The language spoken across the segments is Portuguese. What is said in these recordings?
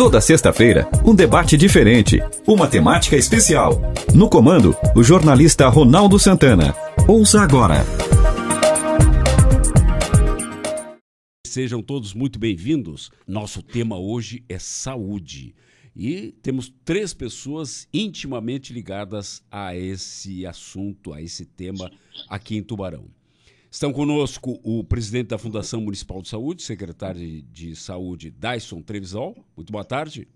Toda sexta-feira, um debate diferente, uma temática especial. No comando, o jornalista Ronaldo Santana. Ouça agora. Sejam todos muito bem-vindos. Nosso tema hoje é saúde. E temos três pessoas intimamente ligadas a esse assunto, a esse tema aqui em Tubarão. Estão conosco o presidente da Fundação Municipal de Saúde, secretário de Saúde, Dyson Trevisol. Muito boa tarde.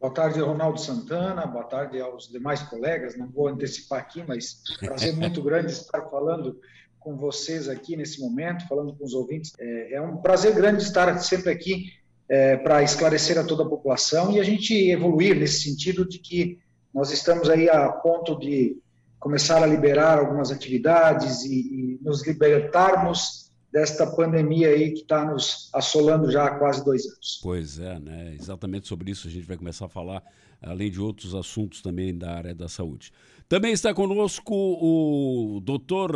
Boa tarde, Ronaldo Santana. Boa tarde aos demais colegas. Não vou antecipar aqui, mas prazer muito grande estar falando com vocês aqui nesse momento, falando com os ouvintes. É, é um prazer grande estar sempre aqui é, para esclarecer a toda a população e a gente evoluir nesse sentido de que nós estamos aí a ponto de começar a liberar algumas atividades e, e nos libertarmos desta pandemia aí que está nos assolando já há quase dois anos. Pois é, né? Exatamente sobre isso a gente vai começar a falar, além de outros assuntos também da área da saúde. Também está conosco o doutor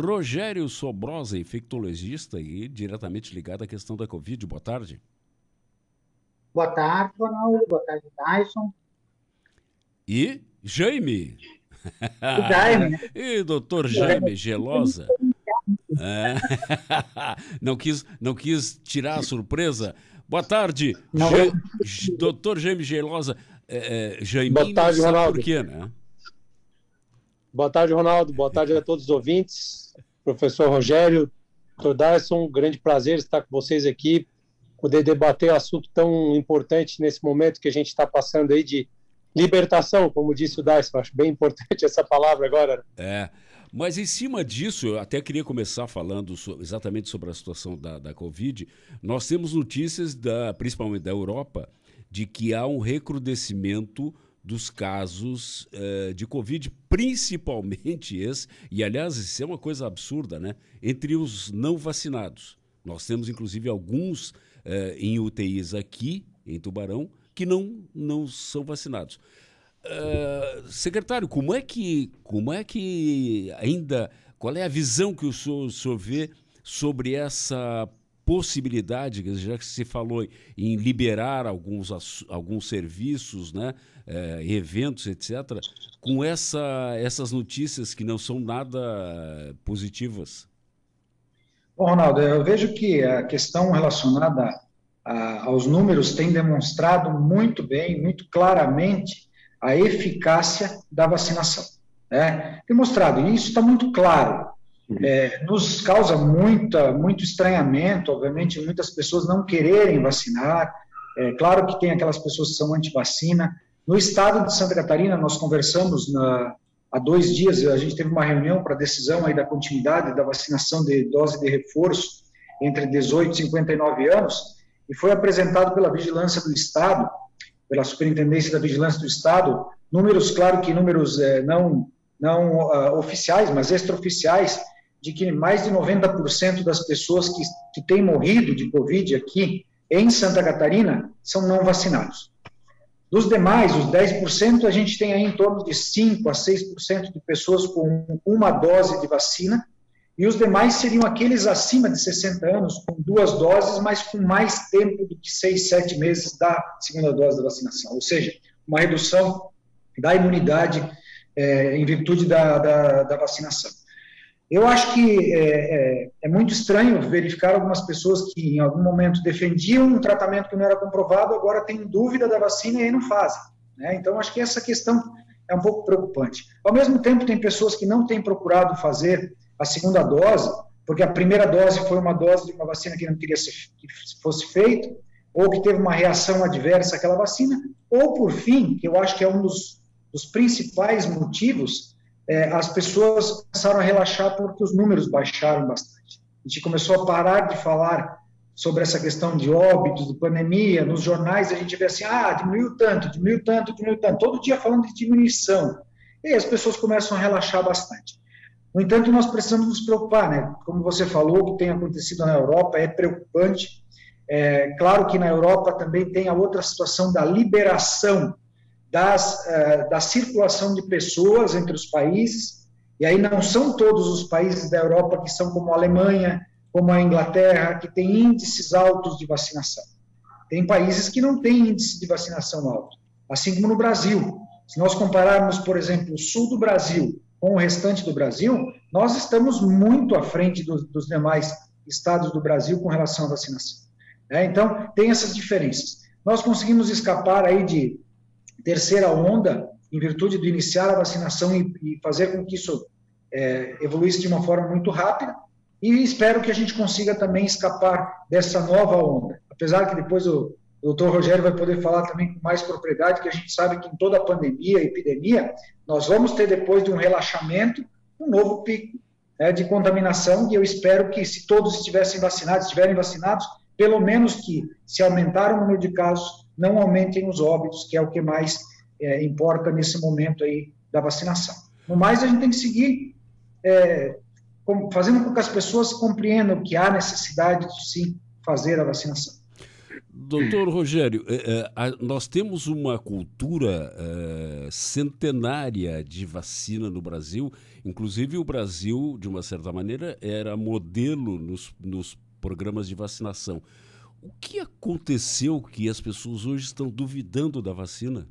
Rogério Sobrosa, infectologista e diretamente ligado à questão da Covid. Boa tarde. Boa tarde, Ronaldo. Boa tarde, Tyson. E Jaime. O Jaime, né? E doutor Jaime Gelosa. É. não, quis, não quis tirar a surpresa. Boa tarde, Je, doutor Jaime Gelosa. É, é, Jaime, Boa tarde, Ronaldo. Por quê, né? Boa tarde, Ronaldo. Boa tarde a todos os ouvintes. Professor Rogério, doutor Darson, um grande prazer estar com vocês aqui, poder debater um assunto tão importante nesse momento que a gente está passando aí de libertação, como disse o Dyson, acho bem importante essa palavra agora. É, mas em cima disso, eu até queria começar falando exatamente sobre a situação da, da Covid. Nós temos notícias, da, principalmente da Europa, de que há um recrudescimento dos casos uh, de Covid, principalmente esse, e aliás, isso é uma coisa absurda, né? Entre os não vacinados. Nós temos, inclusive, alguns uh, em UTIs aqui, em Tubarão, que não, não são vacinados. Uh, secretário, como é que como é que ainda qual é a visão que o senhor, o senhor vê sobre essa possibilidade, já que se falou em liberar alguns, alguns serviços, né, é, eventos, etc., com essa, essas notícias que não são nada positivas? Bom, Ronaldo, eu vejo que a questão relacionada aos números tem demonstrado muito bem, muito claramente, a eficácia da vacinação. Né? Demonstrado, e isso está muito claro. Uhum. É, nos causa muita, muito estranhamento, obviamente, muitas pessoas não quererem vacinar. É, claro que tem aquelas pessoas que são anti-vacina. No estado de Santa Catarina, nós conversamos na, há dois dias, a gente teve uma reunião para decisão aí da continuidade da vacinação de dose de reforço entre 18 e 59 anos, e foi apresentado pela Vigilância do Estado, pela Superintendência da Vigilância do Estado, números, claro que números é, não, não uh, oficiais, mas extraoficiais, de que mais de 90% das pessoas que, que têm morrido de Covid aqui em Santa Catarina são não vacinados. Dos demais, os 10%, a gente tem aí em torno de 5 a 6% de pessoas com uma dose de vacina e os demais seriam aqueles acima de 60 anos, com duas doses, mas com mais tempo do que seis, sete meses da segunda dose da vacinação. Ou seja, uma redução da imunidade é, em virtude da, da, da, vacinação. Eu acho que é, é, é, muito estranho verificar algumas pessoas que em algum momento defendiam um tratamento que não era comprovado, agora têm dúvida da vacina e aí não fazem. Né? Então, acho que essa questão é um pouco preocupante. Ao mesmo tempo, tem pessoas que não têm procurado fazer a segunda dose, porque a primeira dose foi uma dose de uma vacina que não queria ser, que fosse feita, ou que teve uma reação adversa àquela vacina, ou por fim, que eu acho que é um dos, dos principais motivos, é, as pessoas começaram a relaxar porque os números baixaram bastante. A gente começou a parar de falar sobre essa questão de óbitos, de pandemia, nos jornais a gente vê assim, ah, diminuiu tanto, diminuiu tanto, diminuiu tanto, todo dia falando de diminuição. E as pessoas começam a relaxar bastante. No entanto, nós precisamos nos preocupar, né? Como você falou, o que tem acontecido na Europa é preocupante. É, claro que na Europa também tem a outra situação da liberação das, uh, da circulação de pessoas entre os países, e aí não são todos os países da Europa que são como a Alemanha, como a Inglaterra, que têm índices altos de vacinação. Tem países que não têm índice de vacinação alto, assim como no Brasil. Se nós compararmos, por exemplo, o sul do Brasil com o restante do Brasil, nós estamos muito à frente do, dos demais estados do Brasil com relação à vacinação. É, então, tem essas diferenças. Nós conseguimos escapar aí de terceira onda em virtude de iniciar a vacinação e, e fazer com que isso é, evoluísse de uma forma muito rápida, e espero que a gente consiga também escapar dessa nova onda. Apesar que depois o, o doutor Rogério vai poder falar também com mais propriedade, que a gente sabe que em toda a pandemia, epidemia, nós vamos ter depois de um relaxamento, um novo pico né, de contaminação, e eu espero que se todos estivessem vacinados, estiverem vacinados, pelo menos que, se aumentar o número de casos, não aumentem os óbitos, que é o que mais é, importa nesse momento aí da vacinação. No mais, a gente tem que seguir é, fazendo com que as pessoas compreendam que há necessidade de sim fazer a vacinação. Doutor Rogério, é, é, nós temos uma cultura é, centenária de vacina no Brasil. Inclusive, o Brasil, de uma certa maneira, era modelo nos, nos programas de vacinação. O que aconteceu que as pessoas hoje estão duvidando da vacina?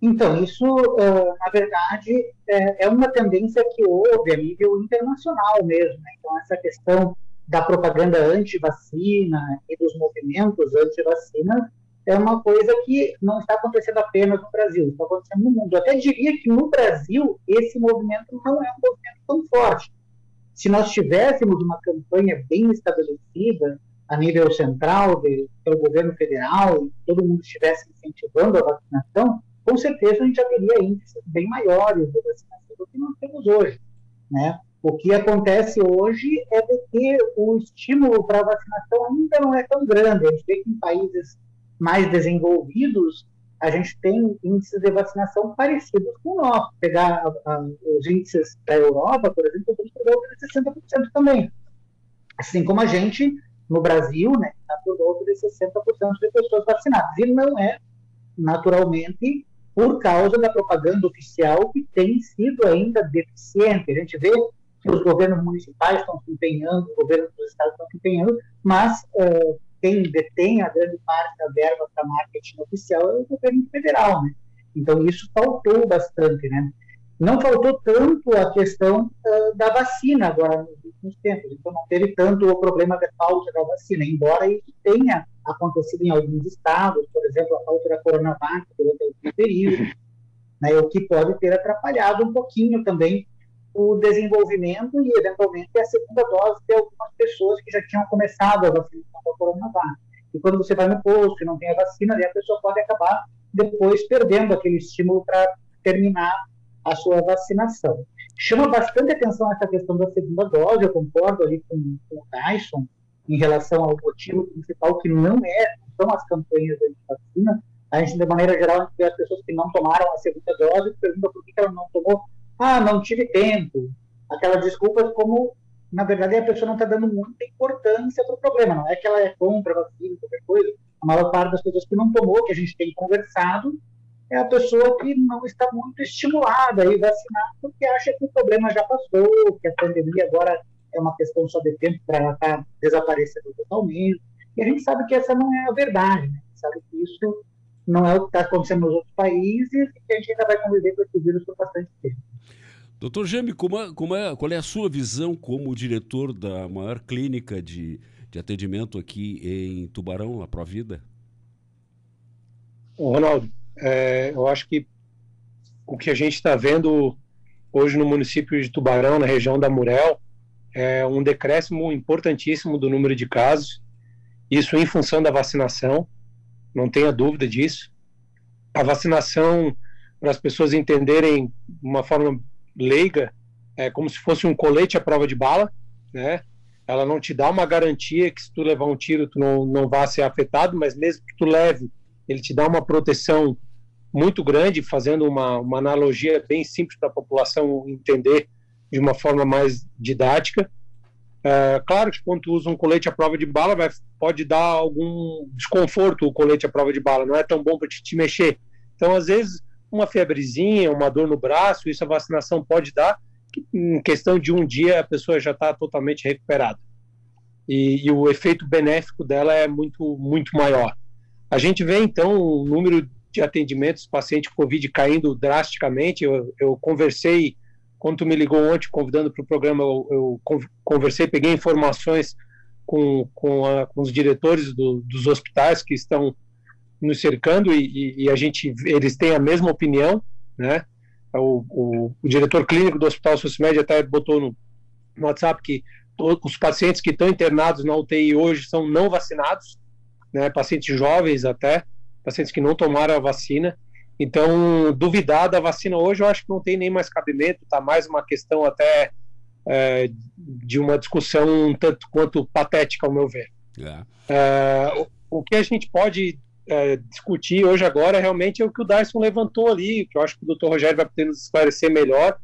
Então, isso, na verdade, é uma tendência que houve a nível internacional mesmo. Né? Então, essa questão da propaganda anti-vacina e dos movimentos anti-vacina é uma coisa que não está acontecendo apenas no Brasil, está acontecendo no mundo. Eu até diria que no Brasil esse movimento não é um movimento tão forte. Se nós tivéssemos uma campanha bem estabelecida a nível central, de, pelo governo federal, e todo mundo estivesse incentivando a vacinação, com certeza a gente já teria índices bem maiores de vacinação do que nós temos hoje. Né? O que acontece hoje é de que o estímulo para a vacinação ainda não é tão grande. A gente vê que em países mais desenvolvidos, a gente tem índices de vacinação parecidos com o nosso. Pegar os índices da Europa, por exemplo, por volta de 60% também. Assim como a gente, no Brasil, né, está por volta de 60% de pessoas vacinadas. E não é, naturalmente, por causa da propaganda oficial que tem sido ainda deficiente. A gente vê os governos municipais estão se empenhando, os governos dos estados estão se empenhando, mas uh, quem detém a grande parte da verba para marketing oficial é o governo federal, né? Então isso faltou bastante, né? Não faltou tanto a questão uh, da vacina agora nos últimos tempos, então não teve tanto o problema da falta da vacina, embora isso tenha acontecido em alguns estados, por exemplo, a falta da Coronavac durante o período, né, o que pode ter atrapalhado um pouquinho também o desenvolvimento e, eventualmente, a segunda dose de algumas pessoas que já tinham começado a vacinação da Coronavac. E quando você vai no posto e não tem a vacina, a pessoa pode acabar depois perdendo aquele estímulo para terminar a sua vacinação. Chama bastante atenção essa questão da segunda dose, eu concordo ali com, com o Tyson, em relação ao motivo principal, que não é, são as campanhas de vacina. A gente, de maneira geral, vê as pessoas que não tomaram a segunda dose, pergunta por que ela não tomou ah, não tive tempo. Aquelas desculpas como, na verdade, a pessoa não está dando muita importância para o problema. Não é que ela é contra a vacina, qualquer coisa. A maior parte das pessoas que não tomou, que a gente tem conversado, é a pessoa que não está muito estimulada a ir vacinar, porque acha que o problema já passou, que a pandemia agora é uma questão só de tempo para ela estar tá desaparecendo totalmente. E a gente sabe que essa não é a verdade, né? A gente sabe que isso não é o que está acontecendo nos outros países e que a gente ainda vai conviver com esse vírus por bastante tempo. Doutor Gemi, como é, como é, qual é a sua visão como diretor da maior clínica de, de atendimento aqui em Tubarão, a Provida? Ronaldo, é, eu acho que o que a gente está vendo hoje no município de Tubarão, na região da Murel, é um decréscimo importantíssimo do número de casos, isso em função da vacinação, não tenha dúvida disso. A vacinação, para as pessoas entenderem de uma forma leiga, é como se fosse um colete à prova de bala, né? Ela não te dá uma garantia que se tu levar um tiro tu não, não vá ser afetado, mas mesmo que tu leve, ele te dá uma proteção muito grande, fazendo uma, uma analogia bem simples para a população entender de uma forma mais didática. É, claro que quando tu usa um colete à prova de bala, vai, pode dar algum desconforto o colete à prova de bala, não é tão bom para te, te mexer. Então, às vezes, uma febrezinha, uma dor no braço, isso a vacinação pode dar, em questão de um dia a pessoa já está totalmente recuperada. e, e, o efeito benéfico dela é muito, muito maior. A gente vê, então, o número de atendimentos paciente Covid caindo drasticamente. Eu, eu conversei, quando tu me ligou ontem convidando para o programa, eu, eu, conversei, peguei informações com, com, a, com os diretores do, dos hospitais que estão nos cercando e, e, a gente, eles têm a mesma opinião, né? O, o, o diretor clínico do Hospital Socimed até botou no, no WhatsApp que os pacientes que estão internados na UTI hoje são não vacinados, né? Pacientes jovens até, pacientes que não tomaram a vacina. Então, duvidar da vacina hoje, eu acho que não tem nem mais cabimento, está mais uma questão até é, de uma discussão um tanto quanto patética, ao meu ver. É. É, o, o, que a gente pode é, discutir hoje agora realmente é o que o Dyson levantou ali, que eu acho que o doutor Rogério vai poder nos esclarecer melhor,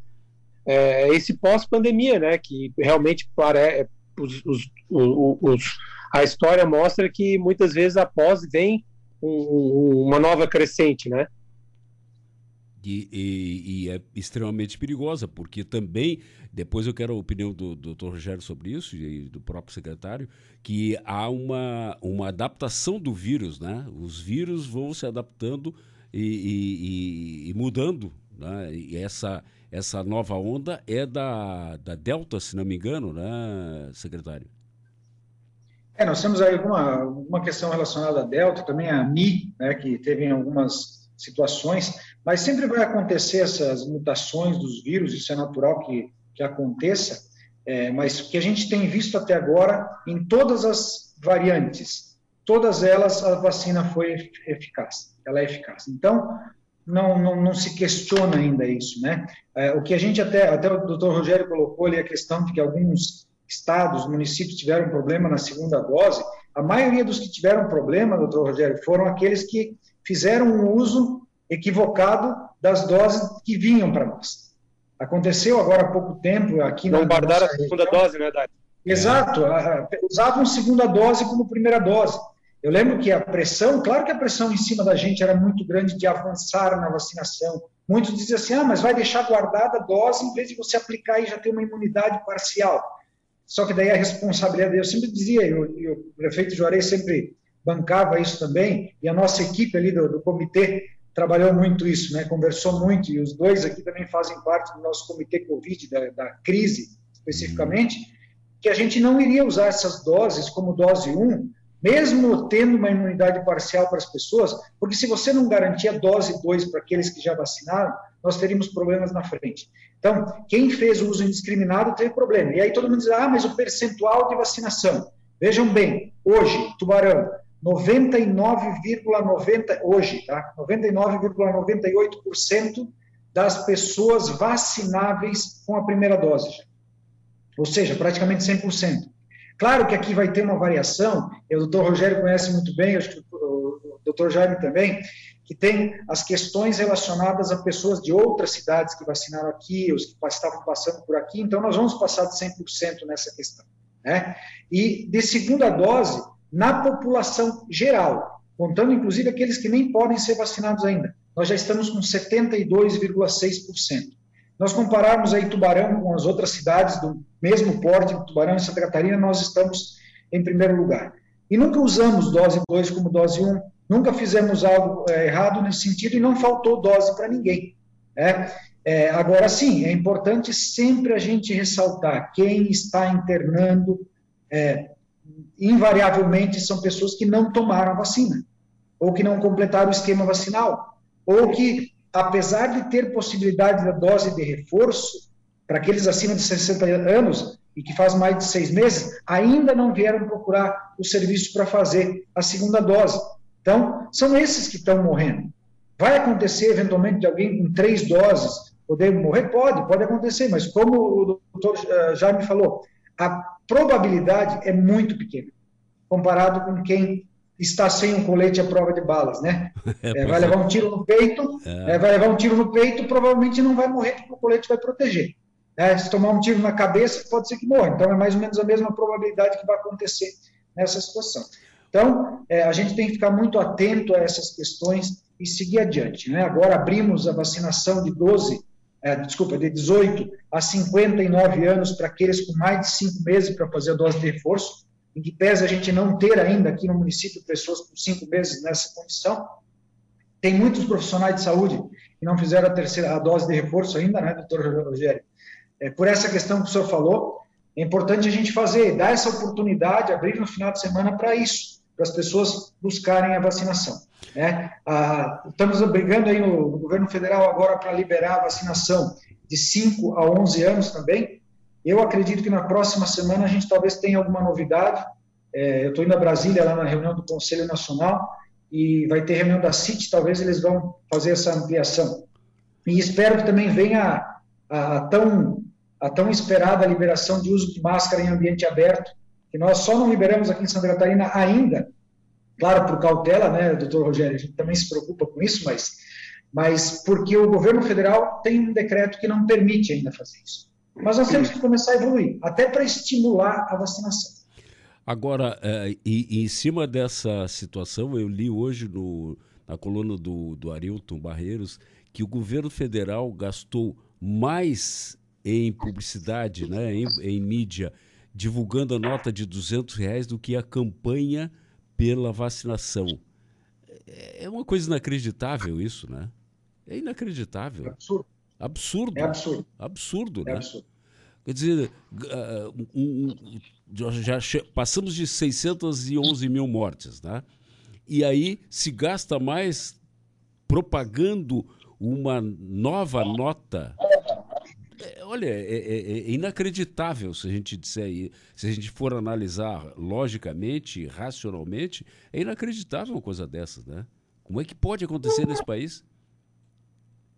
é esse pós-pandemia, né, que realmente para, é, os, os, os, a história mostra que muitas vezes após vem um, uma nova crescente, né? E, e, e, é extremamente perigosa, porque também, depois eu quero a opinião do, do Dr. Rogério sobre isso e do próprio secretário, que há uma, uma adaptação do vírus, né? Os vírus vão se adaptando e, e mudando, né? E essa, essa nova onda é da, da Delta, se não me engano, né, secretário? É, nós temos aí alguma, uma questão relacionada à Delta, também a Mi, né, que teve algumas situações, mas sempre vai acontecer essas mutações dos vírus, isso é natural que, que aconteça, é, mas o que a gente tem visto até agora, em todas as variantes, todas elas a vacina foi eficaz, ela é eficaz. Então, não, não, não se questiona ainda isso, né? É, o que a gente até, até o doutor Rogério colocou ali a questão de que alguns estados, municípios tiveram problema na segunda dose, a maioria dos que tiveram problema, doutor Rogério, foram aqueles que fizeram um uso equivocado das doses que vinham para nós. Aconteceu agora há pouco tempo aqui Não guardaram a segunda região. dose, né, Dani? Exato, usavam segunda dose como primeira dose. Eu lembro que a pressão, claro que a pressão em cima da gente era muito grande de avançar na vacinação. Muitos diziam assim, ah, mas vai deixar guardada a dose em vez de você aplicar e já ter uma imunidade parcial. Só que daí a responsabilidade, eu sempre dizia, e o prefeito Juarez sempre bancava isso também, e a nossa equipe ali do, do comitê trabalhou muito isso, né? conversou muito, e os dois aqui também fazem parte do nosso comitê Covid, da, da crise especificamente, que a gente não iria usar essas doses como dose 1, mesmo tendo uma imunidade parcial para as pessoas, porque se você não garantir a dose 2 para aqueles que já vacinaram, nós teríamos problemas na frente. Então, quem fez o uso indiscriminado teve problema. E aí todo mundo diz, ah, mas o percentual de vacinação. Vejam bem, hoje, Tubarão, 99,90 hoje, tá? 99,98% das pessoas vacináveis com a primeira dose. Ou seja, praticamente 100%. Claro que aqui vai ter uma variação, o doutor Rogério conhece muito bem, acho que o doutor Jaime também, que tem as questões relacionadas a pessoas de outras cidades que vacinaram aqui, os que estavam passando por aqui, então nós vamos passar de 100% nessa questão. Né? E de segunda dose, na população geral, contando inclusive aqueles que nem podem ser vacinados ainda, nós já estamos com 72,6%. Nós compararmos aí Tubarão com as outras cidades do mesmo porte, Tubarão e Santa Catarina, nós estamos em primeiro lugar. E nunca usamos dose 2 como dose 1, Nunca fizemos algo é, errado nesse sentido e não faltou dose para ninguém. Né? É, agora, sim, é importante sempre a gente ressaltar quem está internando, é, invariavelmente são pessoas que não tomaram a vacina, ou que não completaram o esquema vacinal, ou que, apesar de ter possibilidade da dose de reforço, para aqueles acima de 60 anos e que faz mais de seis meses, ainda não vieram procurar o serviço para fazer a segunda dose. Então, são esses que estão morrendo. Vai acontecer, eventualmente, de alguém com três doses poder morrer? Pode, pode acontecer, mas como o doutor eh, já me falou, a probabilidade é muito pequena, comparado com quem está sem um colete à prova de balas, né? É, vai levar um tiro no peito, é. É, vai levar um tiro no peito, provavelmente não vai morrer porque o colete vai proteger. É, se tomar um tiro na cabeça, pode ser que morra. Então, é mais ou menos a mesma probabilidade que vai acontecer nessa situação. Então, é, a gente tem que ficar muito atento a essas questões e seguir adiante. Né? Agora abrimos a vacinação de 12, é, desculpa, de 18 a 59 anos para aqueles com mais de 5 meses para fazer a dose de reforço. em que pese a gente não ter ainda aqui no município pessoas por cinco meses nessa condição, tem muitos profissionais de saúde que não fizeram a terceira a dose de reforço ainda, né, doutor Rogério? É, por essa questão que o senhor falou, é importante a gente fazer, dar essa oportunidade, abrir no final de semana para isso, para as pessoas buscarem a vacinação. Né? Ah, estamos brigando aí no, no governo federal agora para liberar a vacinação de 5 a 11 anos também, eu acredito que na próxima semana a gente talvez tenha alguma novidade. É, eu estou indo a Brasília, lá na reunião do Conselho Nacional, e vai ter reunião da CIT, talvez eles vão fazer essa ampliação. E espero que também venha a, a, tão, a tão esperada liberação de uso de máscara em ambiente aberto, que nós só não liberamos aqui em Santa Catarina ainda, claro, por cautela, né, doutor Rogério, a gente também se preocupa com isso, mas, mas porque o governo federal tem um decreto que não permite ainda fazer isso. Mas nós temos que começar a evoluir, até para estimular a vacinação. Agora, é, e, em cima dessa situação, eu li hoje no, na coluna do, do Arilton Barreiros que o governo federal gastou mais em publicidade, né, em, em mídia, divulgando a nota de 200 reais do que a campanha pela vacinação. É, é uma coisa inacreditável isso, né? É inacreditável. É absurdo. Absurdo. É absurdo. Absurdo, é né? Absurdo. Quer dizer, uh, um, um, já passamos de 611 mil mortes, né? E aí se gasta mais propagando uma nova nota. É, olha, é, é, é, inacreditável se a gente disser, se a gente for analisar logicamente, racionalmente, é inacreditável uma coisa dessas, né? Como é que pode acontecer nesse país?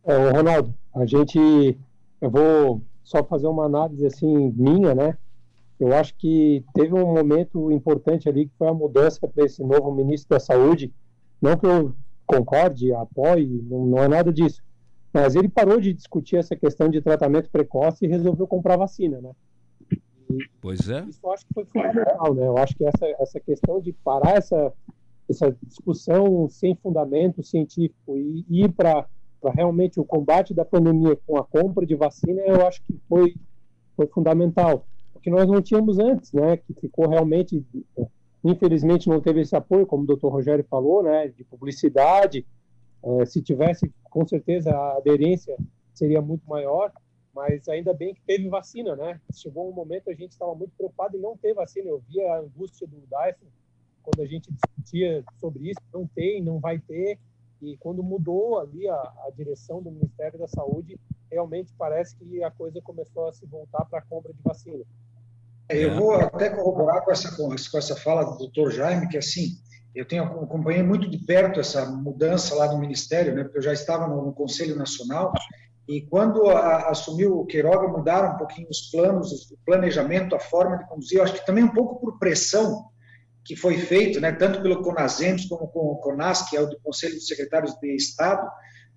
É, Ronaldo, a gente, eu vou só fazer uma análise assim minha, né? Eu acho que teve um momento importante ali que foi a mudança para esse novo ministro da Saúde. Não que eu concorde, apoie, não, não é nada disso. Mas ele parou de discutir essa questão de tratamento precoce e resolveu comprar vacina, né? E pois é. Isso eu acho que foi fundamental, né? Eu acho que essa, essa questão de parar essa, essa discussão sem fundamento científico e ir para para realmente o combate da pandemia com a compra de vacina, eu acho que foi, foi fundamental. O que nós não tínhamos antes, né, que ficou realmente, infelizmente não teve esse apoio, como o doutor Rogério falou, né, de publicidade, é, se tivesse, com certeza a aderência seria muito maior, mas ainda bem que teve vacina, né? Chegou um momento a gente estava muito preocupado em não ter vacina. Eu via a angústia do Dyson quando a gente discutia sobre isso, não tem, não vai ter. E quando mudou ali a, a direção do Ministério da Saúde, realmente parece que a coisa começou a se voltar para a compra de vacina. Eu vou até corroborar com essa, com essa fala do doutor Jaime, que assim, eu tenho acompanhei muito de perto essa mudança lá no Ministério, né, porque eu já estava no, no Conselho Nacional, e quando a, assumiu o Queiroga, mudaram um pouquinho os planos, o planejamento, a forma de conduzir, eu acho que também um pouco por pressão que foi feito, né, tanto pelo CONASEMS como com o CONAS, que é o do Conselho de Secretários de Estado,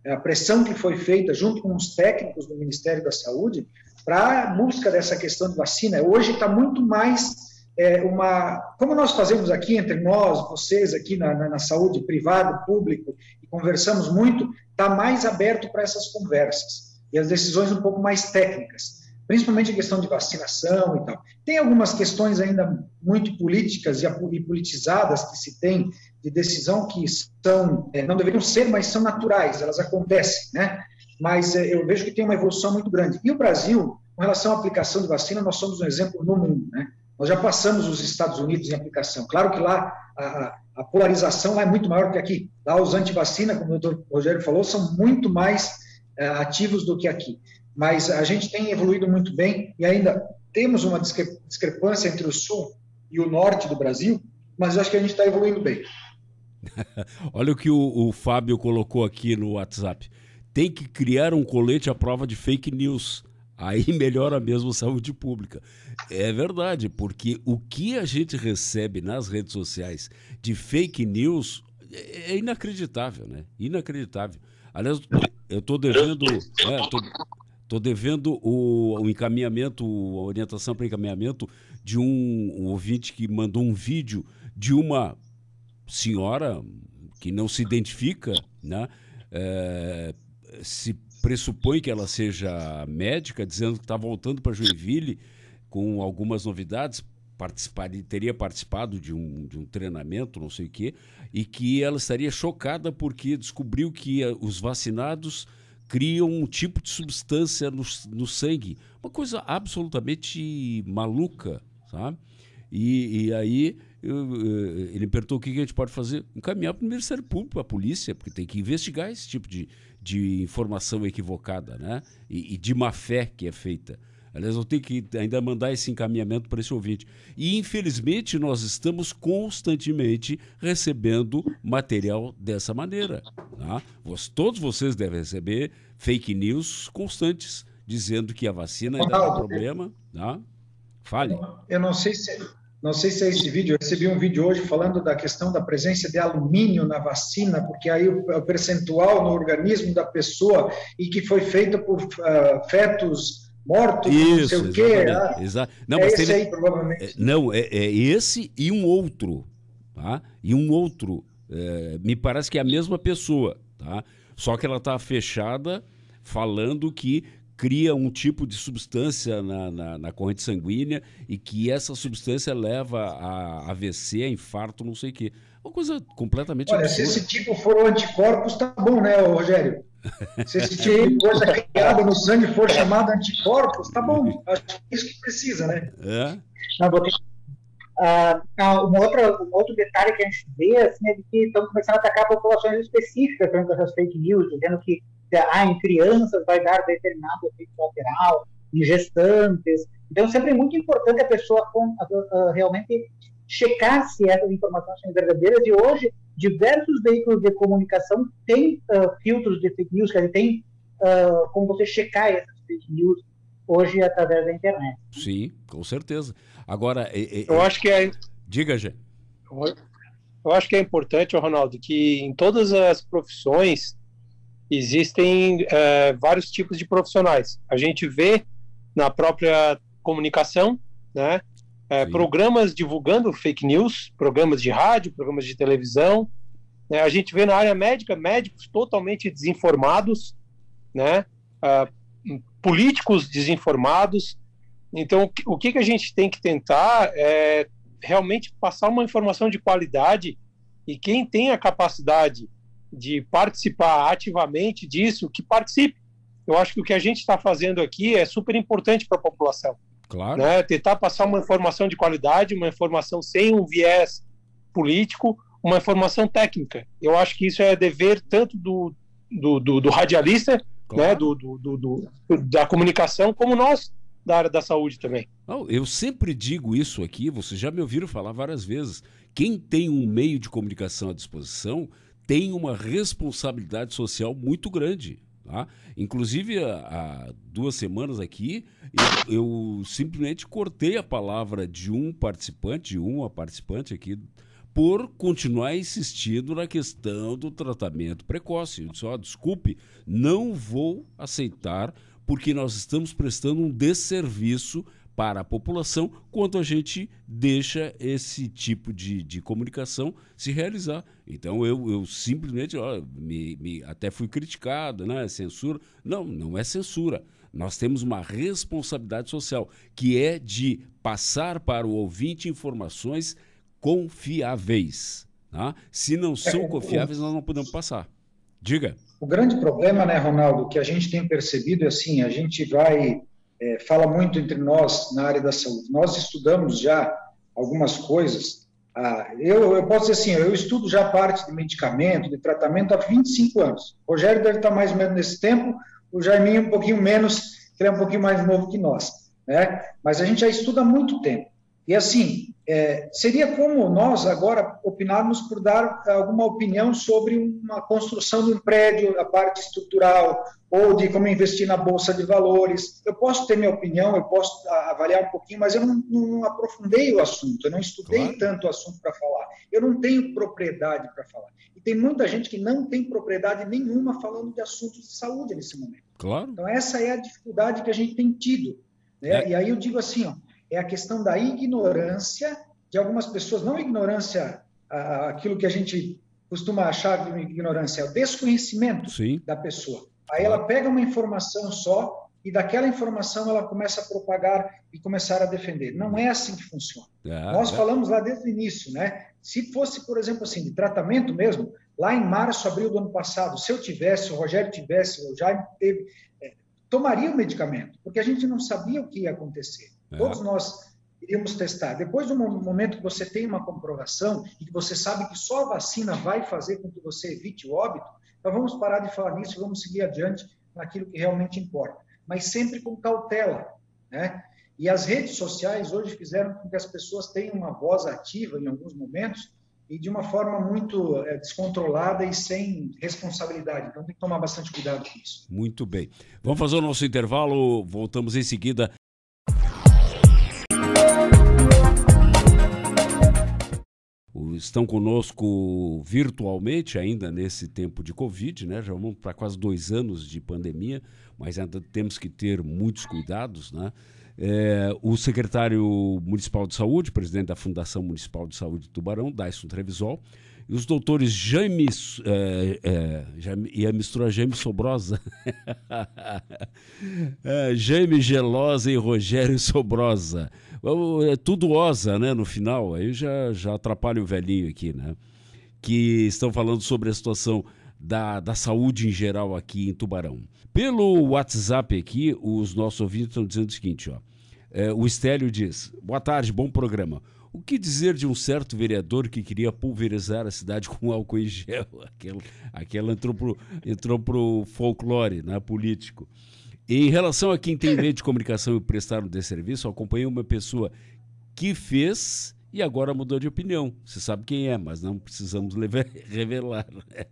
a pressão que foi feita junto com os técnicos do Ministério da Saúde para a busca dessa questão de vacina. Hoje está muito mais é, uma. Como nós fazemos aqui entre nós, vocês aqui na, na, na saúde privado, público, e conversamos muito, está mais aberto para essas conversas e as decisões um pouco mais técnicas principalmente a questão de vacinação e tal. Tem algumas questões ainda muito políticas e politizadas que se tem de decisão que são, é, não deveriam ser, mas são naturais, elas acontecem, né? Mas é, eu vejo que tem uma evolução muito grande. E o Brasil, com relação à aplicação de vacina, nós somos um exemplo no mundo, né? Nós já passamos os Estados Unidos em aplicação. Claro que lá a, a polarização lá é muito maior que aqui. Lá os antivacina, como o doutor Rogério falou, são muito mais é, ativos do que aqui mas a gente tem evoluído muito bem e ainda temos uma discrepância entre o sul e o norte do Brasil, mas eu acho que a gente está evoluindo bem. Olha o que o, o, Fábio colocou aqui no WhatsApp. Tem que criar um colete à prova de fake news. Aí melhora mesmo a saúde pública. É verdade, porque o que a gente recebe nas redes sociais de fake news é inacreditável, né? Inacreditável. Aliás, eu estou devendo. É, tô, Estou devendo o, o, encaminhamento, a orientação para encaminhamento de um, um, ouvinte que mandou um vídeo de uma senhora que não se identifica, né? É, se pressupõe que ela seja médica, dizendo que está voltando para Joinville com algumas novidades participar, teria participado de um, de um treinamento, não sei o quê, e que ela estaria chocada porque descobriu que eh, os vacinados criam um tipo de substância no, no sangue. Uma coisa absolutamente maluca, sabe? E, e aí eu, eh, ele perguntou o que a gente pode fazer. Encaminhar para o Ministério Público, para a polícia, porque tem que investigar esse tipo de, de informação equivocada né? e, e de má fé que é feita. Aliás, eu tenho que ainda mandar esse encaminhamento para esse ouvinte. E, infelizmente, nós estamos constantemente recebendo material dessa maneira. Tá? todos vocês devem receber fake news constantes, dizendo que a vacina ainda é um problema. Tá? Fale. Eu não sei se não sei se é esse vídeo, eu recebi um vídeo hoje falando da questão da presença de alumínio na vacina, porque aí o, percentual no organismo da pessoa e que foi feita por uh, fetos mortos, Isso, não sei o quê. Ah, exa não, é esse aí, provavelmente. É, não, é, é, esse e um outro, tá? E um outro. É, me parece que é a mesma pessoa, tá? Só que ela está fechada falando que cria um tipo de substância na, na, na, corrente sanguínea e que essa substância leva a AVC, a infarto, não sei o quê. Uma coisa completamente Olha, absurda. se esse tipo for anticorpos, tá bom, né, Rogério? Se esse tipo de coisa criada no sangue for chamado anticorpos, tá bom. Acho que é isso que precisa, né? É. Não, vou ter... Uh, uma outra, um outro detalhe que a gente vê assim, é que estão começando a atacar populações específicas com essas fake news, dizendo que ah, em crianças vai dar determinado efeito lateral, em gestantes. Então, sempre é muito importante a pessoa com, uh, realmente checar se essas informações são verdadeiras. E hoje, diversos veículos de comunicação têm uh, filtros de fake news, quer dizer, tem uh, como você checar essas fake news hoje através da internet. Sim, com certeza. Agora, é, é, eu acho que é. Diga, Gê. Eu acho que é importante, Ronaldo, que em todas as profissões existem é, vários tipos de profissionais. A gente vê na própria comunicação, né, é, programas divulgando fake news, programas de rádio, programas de televisão. Né, a gente vê na área médica médicos totalmente desinformados, né, uh, políticos desinformados. Então, o que, que a gente tem que tentar é realmente passar uma informação de qualidade e quem tem a capacidade de participar ativamente disso, que participe. Eu acho que o que a gente está fazendo aqui é super importante para a população. Claro. Né? Tentar passar uma informação de qualidade, uma informação sem um viés político, uma informação técnica. Eu acho que isso é dever tanto do, do, do, do radialista, claro. né? Do, do, do, da comunicação, como nós da área da saúde também. eu sempre digo isso aqui, vocês já me ouviram falar várias vezes. Quem tem um meio de comunicação à disposição tem uma responsabilidade social muito grande. Tá? Inclusive, há, duas semanas aqui, eu, eu, simplesmente cortei a palavra de um participante, de uma participante aqui, por continuar insistindo na questão do tratamento precoce. Eu disse: oh, desculpe, não vou aceitar, porque nós estamos prestando um desserviço para a população quando a gente deixa esse tipo de, de comunicação se realizar. Então eu, eu simplesmente ó, me, me, até fui criticado, né? Censura. Não, não é censura. Nós temos uma responsabilidade social que é de passar para o ouvinte informações confiáveis. Tá? Se não são é, confiáveis, nós não podemos passar. Diga. O grande problema, né, Ronaldo, que a gente tem percebido é assim, a gente vai é, fala muito entre nós na área da saúde. Nós estudamos já algumas coisas. Ah, eu, eu posso dizer assim, eu estudo já parte de medicamento, de tratamento há 25 anos. O Rogério deve estar mais ou menos nesse tempo, o Jaiminho um pouquinho menos, que ele é um pouquinho mais novo que nós. Né? Mas a gente já estuda há muito tempo. E assim, é, seria como nós agora opinarmos por dar alguma opinião sobre uma construção de um prédio, a parte estrutural, ou de como investir na bolsa de valores. Eu posso ter minha opinião, eu posso avaliar um pouquinho, mas eu não, não aprofundei o assunto, eu não estudei claro. tanto o assunto para falar. Eu não tenho propriedade para falar. E tem muita gente que não tem propriedade nenhuma falando de assuntos de saúde nesse momento. Claro. Então, essa é a dificuldade que a gente tem tido. Né? É. E aí eu digo assim, ó, é a questão da ignorância de algumas pessoas, não ignorância, aquilo que a gente costuma achar de ignorância, é o desconhecimento Sim. da pessoa. Aí ela pega uma informação só e daquela informação ela começa a propagar e começar a defender. Não é assim que funciona. Ah, Nós é. falamos lá desde o início, né? Se fosse, por exemplo, assim, de tratamento mesmo, lá em março, abril do ano passado, se eu tivesse, o Rogério tivesse, o Jaime teve, é, tomaria o medicamento, porque a gente não sabia o que ia acontecer. É. Todos nós iríamos testar. Depois do momento que você tem uma comprovação e que você sabe que só a vacina vai fazer com que você evite o óbito, então vamos parar de falar nisso e vamos seguir adiante naquilo que realmente importa mas sempre com cautela, né? E as redes sociais hoje fizeram com que as pessoas tenham uma voz ativa em alguns momentos e de uma forma muito é, descontrolada e sem responsabilidade. Então tem que tomar bastante cuidado com isso. Muito bem. Vamos fazer o nosso intervalo, voltamos em seguida. Estão conosco virtualmente ainda nesse tempo de Covid, né? Já vamos para quase dois anos de pandemia mas ainda temos que ter muitos cuidados, né? É, o secretário municipal de saúde, presidente da Fundação Municipal de Saúde de Tubarão, Dyson Trevisol, e os doutores Jaime, é, é, Jaime Jaime Sobrosa, é, Jaime Gelosa e Rogério Sobrosa. É tudo osa, né, no final, aí já, já atrapalha o velhinho aqui, né? Que estão falando sobre a situação da, da saúde em geral aqui em Tubarão. Pelo WhatsApp aqui, os nossos ouvintes estão dizendo o seguinte, ó. É, o Estélio diz: Boa tarde, bom programa. O que dizer de um certo vereador que queria pulverizar a cidade com álcool em gel? Aquela, aquela entrou pro, entrou pro folclore, né, político. Em relação a quem tem meio de comunicação e prestar um desserviço, acompanhei uma pessoa que fez e agora mudou de opinião. Você sabe quem é, mas não precisamos revelar. Né?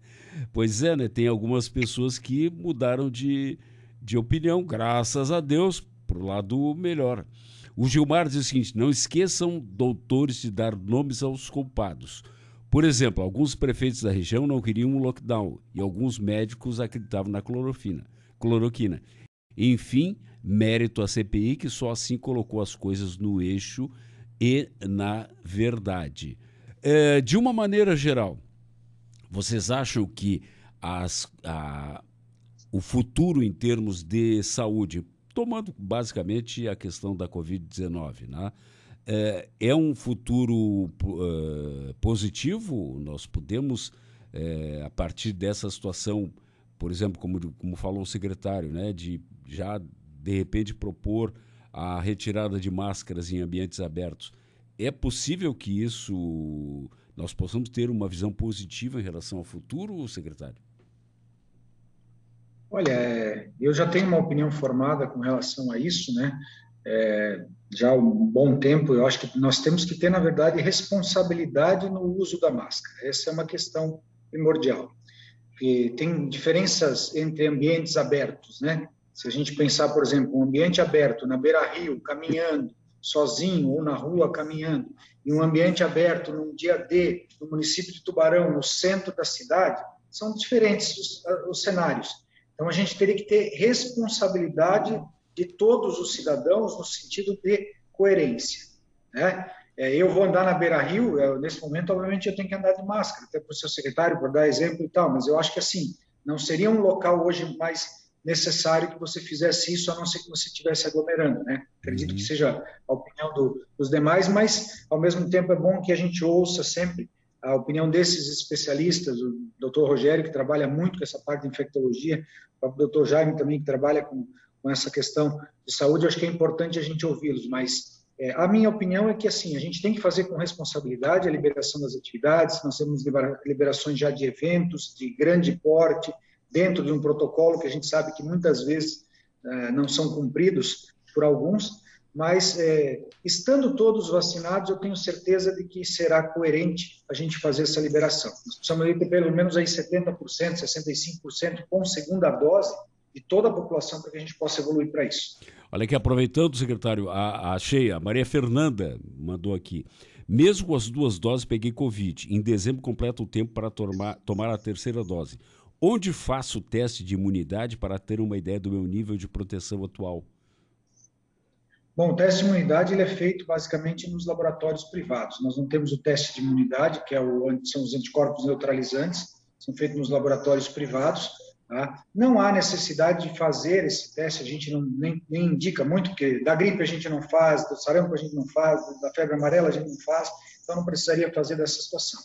Pois é, né? Tem algumas pessoas que mudaram de, de opinião, graças a Deus, para o lado melhor. O Gilmar diz o seguinte: não esqueçam, doutores, de dar nomes aos culpados. Por exemplo, alguns prefeitos da região não queriam um lockdown e alguns médicos acreditavam na clorofina, cloroquina. Enfim, mérito à CPI que só assim colocou as coisas no eixo e na verdade. É, de uma maneira geral, vocês acham que as, a, o futuro em termos de saúde, tomando basicamente a questão da Covid-19, né? é, é, um futuro uh, positivo? Nós podemos, é, a partir dessa situação, por exemplo, como, como falou o secretário, né, de já de repente propor a retirada de máscaras em ambientes abertos. É possível que isso nós possamos ter uma visão positiva em relação ao futuro, secretário? Olha, é, eu já tenho uma opinião formada com relação a isso, né? É, já há um bom tempo, eu acho que nós temos que ter, na verdade, responsabilidade no uso da máscara. Essa é uma questão primordial. E tem diferenças entre ambientes abertos, né? Se a gente pensar, por exemplo, um ambiente aberto na beira-rio, caminhando, sozinho ou na rua caminhando, em um ambiente aberto, num dia D, no município de Tubarão, no centro da cidade, são diferentes os, os cenários. Então, a gente teria que ter responsabilidade de todos os cidadãos no sentido de coerência. Né? É, eu vou andar na beira-rio, nesse momento, obviamente, eu tenho que andar de máscara, até para o seu secretário, por dar exemplo e tal, mas eu acho que, assim, não seria um local hoje mais necessário que você fizesse isso, a não ser que você estivesse aglomerando, né? Acredito uhum. que seja a opinião do, dos demais, mas, ao mesmo tempo, é bom que a gente ouça sempre a opinião desses especialistas, o doutor Rogério, que trabalha muito com essa parte de infectologia, o doutor Jaime também, que trabalha com, com essa questão de saúde, acho que é importante a gente ouvi-los, mas é, a minha opinião é que, assim, a gente tem que fazer com responsabilidade a liberação das atividades, nós temos liberações já de eventos de grande porte, dentro de um protocolo que a gente sabe que muitas vezes é, não são cumpridos por alguns, mas é, estando todos vacinados, eu tenho certeza de que será coerente a gente fazer essa liberação. Nós precisamos ter pelo menos aí 70%, 65% com segunda dose de toda a população para que a gente possa evoluir para isso. Olha aqui, aproveitando, secretário, a, a Cheia, Maria Fernanda mandou aqui. Mesmo com as duas doses, peguei Covid. Em dezembro, completa o tempo para tomar, tomar a terceira dose. Onde faço o teste de imunidade para ter uma ideia do meu nível de proteção atual? Bom, o teste de imunidade ele é feito basicamente nos laboratórios privados. Nós não temos o teste de imunidade, que é o, são os anticorpos neutralizantes, são feitos nos laboratórios privados. Tá? Não há necessidade de fazer esse teste, a gente não, nem, nem, indica muito, porque da gripe a gente não faz, do sarampo a gente não faz, da febre amarela a gente não faz, então não precisaria fazer dessa situação.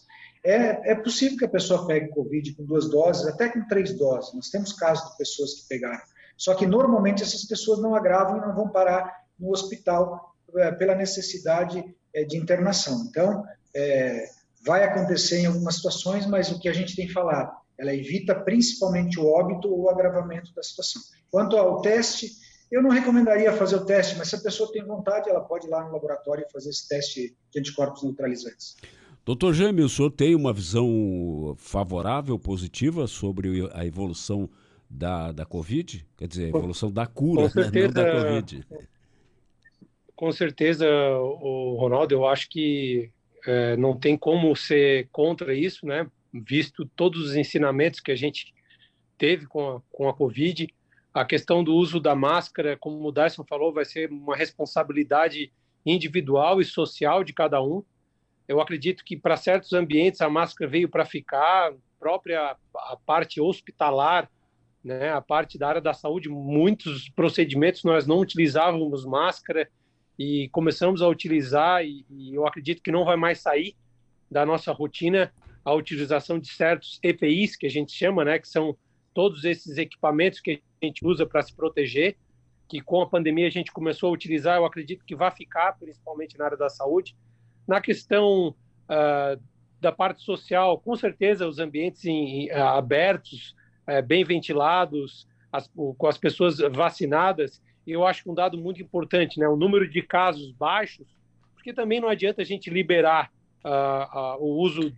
É, é possível que a pessoa pegue Covid com duas doses, até com três doses. Nós temos casos de pessoas que pegaram. Só que normalmente essas pessoas não agravam e não vão parar no hospital é, pela necessidade é, de internação. Então, é, vai acontecer em algumas situações, mas o que a gente tem falado, ela evita principalmente o óbito ou o agravamento da situação. Quanto ao teste, eu não recomendaria fazer o teste, mas se a pessoa tem vontade, ela pode ir lá no laboratório e fazer esse teste de anticorpos neutralizantes. Doutor Jaime, o senhor tem uma visão favorável, positiva sobre a evolução da, da Covid? Quer dizer, a evolução da cura, certeza, né? não da Covid. Com certeza, o Ronaldo, eu acho que é, não tem como ser contra isso, né? visto todos os ensinamentos que a gente teve com a, com a Covid. A questão do uso da máscara, como o Dyson falou, vai ser uma responsabilidade individual e social de cada um. Eu acredito que para certos ambientes a máscara veio para ficar, própria a parte hospitalar, né, a parte da área da saúde, muitos procedimentos nós não utilizávamos máscara e começamos a utilizar e, e eu acredito que não vai mais sair da nossa rotina a utilização de certos EPIs, que a gente chama, né, que são todos esses equipamentos que a gente usa para se proteger, que com a pandemia a gente começou a utilizar, eu acredito que vai ficar, principalmente na área da saúde. Na questão uh, da parte social, com certeza os ambientes em, uh, abertos, uh, bem ventilados, as, com as pessoas vacinadas, eu acho que um dado muito importante, né, o número de casos baixos, porque também não adianta a gente liberar ah, o uso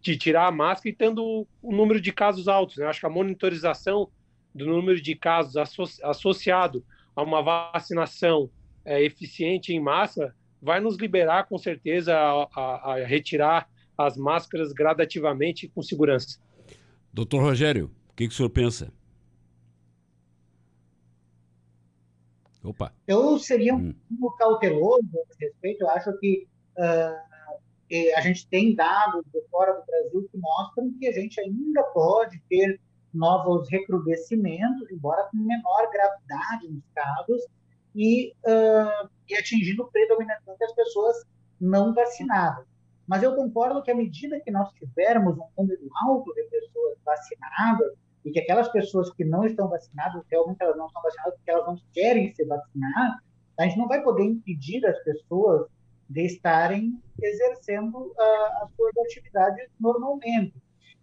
de tirar a máscara e tendo o número de casos altos. Né? Acho que a monitorização do número de casos associado a uma vacinação é, eficiente em massa vai nos liberar, com certeza, a, a, a retirar as máscaras gradativamente com segurança. Doutor Rogério, o que, que o senhor pensa? Opa. Eu seria um pouco hum. cauteloso a esse respeito. Eu acho que uh, a gente tem dados de fora do Brasil que mostram que a gente ainda pode ter novos recrudescimentos, embora com menor gravidade nos casos, e, uh, e atingindo predominantemente as pessoas não vacinadas. Mas eu concordo que à medida que nós tivermos um número alto de pessoas vacinadas, e que aquelas pessoas que não estão vacinadas, realmente elas não estão vacinadas porque elas não querem se vacinar, a gente não vai poder impedir as pessoas de estarem exercendo uh, as suas atividades normalmente,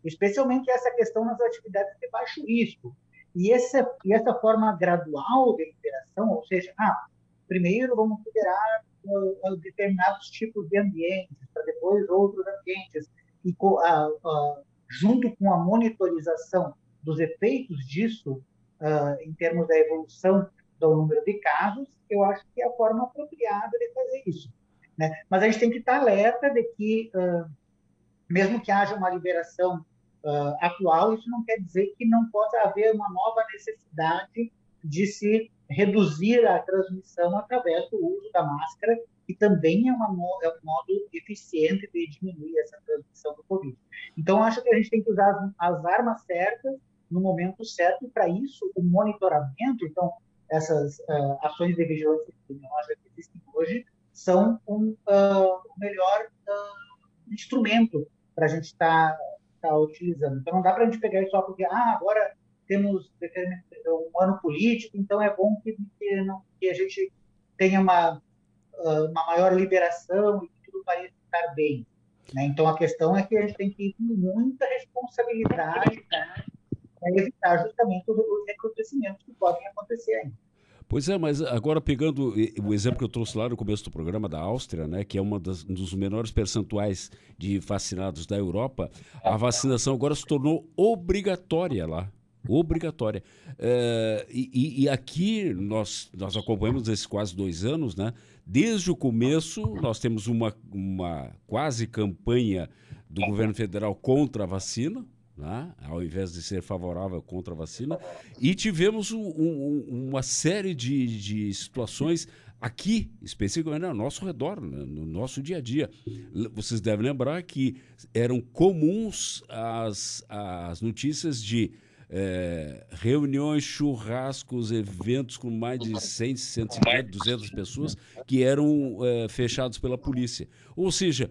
especialmente essa questão nas atividades de baixo risco. E essa, e essa forma gradual de liberação, ou seja, ah, primeiro vamos liberar uh, determinados tipos de ambientes, para depois outros ambientes, e uh, junto com a monitorização dos efeitos disso em termos da evolução do número de casos, eu acho que é a forma apropriada de fazer isso. Né? Mas a gente tem que estar alerta de que, uh, mesmo que haja uma liberação uh, atual, isso não quer dizer que não possa haver uma nova necessidade de se reduzir a transmissão através do uso da máscara, que também é, uma, é um modo eficiente de diminuir essa transmissão do Covid. Então, acho que a gente tem que usar as, as armas certas no momento certo, e para isso, o monitoramento, então, essas uh, ações de vigilância epidemiológica que existem hoje, são um, uh, o melhor uh, instrumento para a gente estar tá, tá utilizando. Então, não dá para a gente pegar isso só porque, ah, agora temos um ano político, então é bom que, que, não, que a gente tenha uma, uh, uma maior liberação e que tudo vai estar bem. Né? Então, a questão é que a gente tem que ir com muita responsabilidade para evitar justamente os recrudescimentos que podem acontecer ainda. Pois é, mas agora pegando o exemplo que eu trouxe lá no começo do programa da Áustria, né, que é uma das, um dos menores percentuais de vacinados da Europa, a vacinação agora se tornou obrigatória lá. Obrigatória. É, e, e, aqui nós, nós acompanhamos esses quase dois anos, né? Desde o começo, nós temos uma, uma quase campanha do governo federal contra a vacina, né? ao invés de ser favorável contra a vacina. E tivemos um, um, uma série de, de situações aqui, especificamente ao nosso redor, né? no nosso dia a dia. Vocês devem lembrar que eram comuns as, as notícias de é, reuniões, churrascos, eventos com mais de 100, 150, 200 pessoas que eram é, fechados pela polícia. Ou seja,